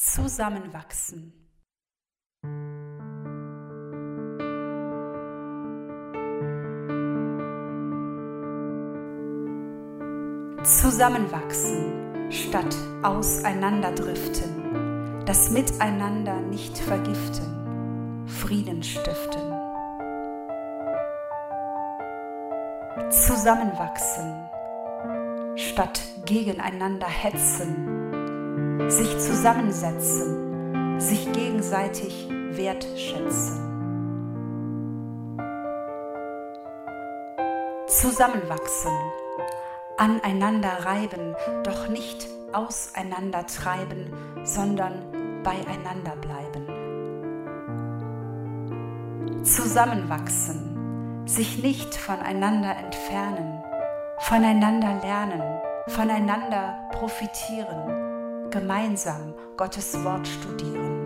Zusammenwachsen. Zusammenwachsen statt auseinanderdriften, das Miteinander nicht vergiften, Frieden stiften. Zusammenwachsen statt gegeneinander hetzen, sich zusammensetzen, sich gegenseitig wertschätzen. Zusammenwachsen, aneinander reiben, doch nicht auseinander treiben, sondern beieinander bleiben. Zusammenwachsen, sich nicht voneinander entfernen, voneinander lernen, voneinander profitieren gemeinsam Gottes Wort studieren.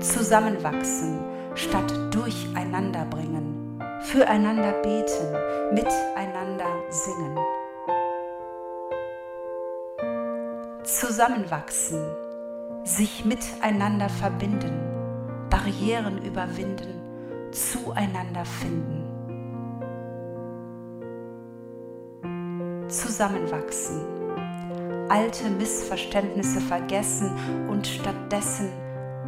Zusammenwachsen statt durcheinander bringen, füreinander beten, miteinander singen. Zusammenwachsen, sich miteinander verbinden, Barrieren überwinden, zueinander finden. Zusammenwachsen, alte Missverständnisse vergessen und stattdessen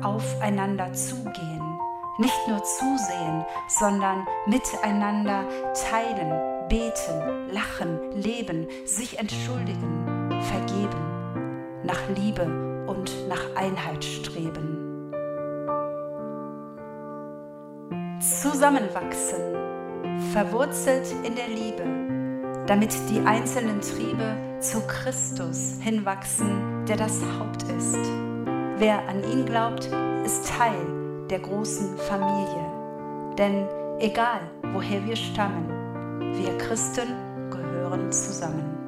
aufeinander zugehen, nicht nur zusehen, sondern miteinander teilen, beten, lachen, leben, sich entschuldigen, vergeben, nach Liebe und nach Einheit streben. Zusammenwachsen, verwurzelt in der Liebe, damit die einzelnen Triebe zu Christus hinwachsen, der das Haupt ist. Wer an ihn glaubt, ist Teil der großen Familie. Denn egal, woher wir stammen, wir Christen gehören zusammen.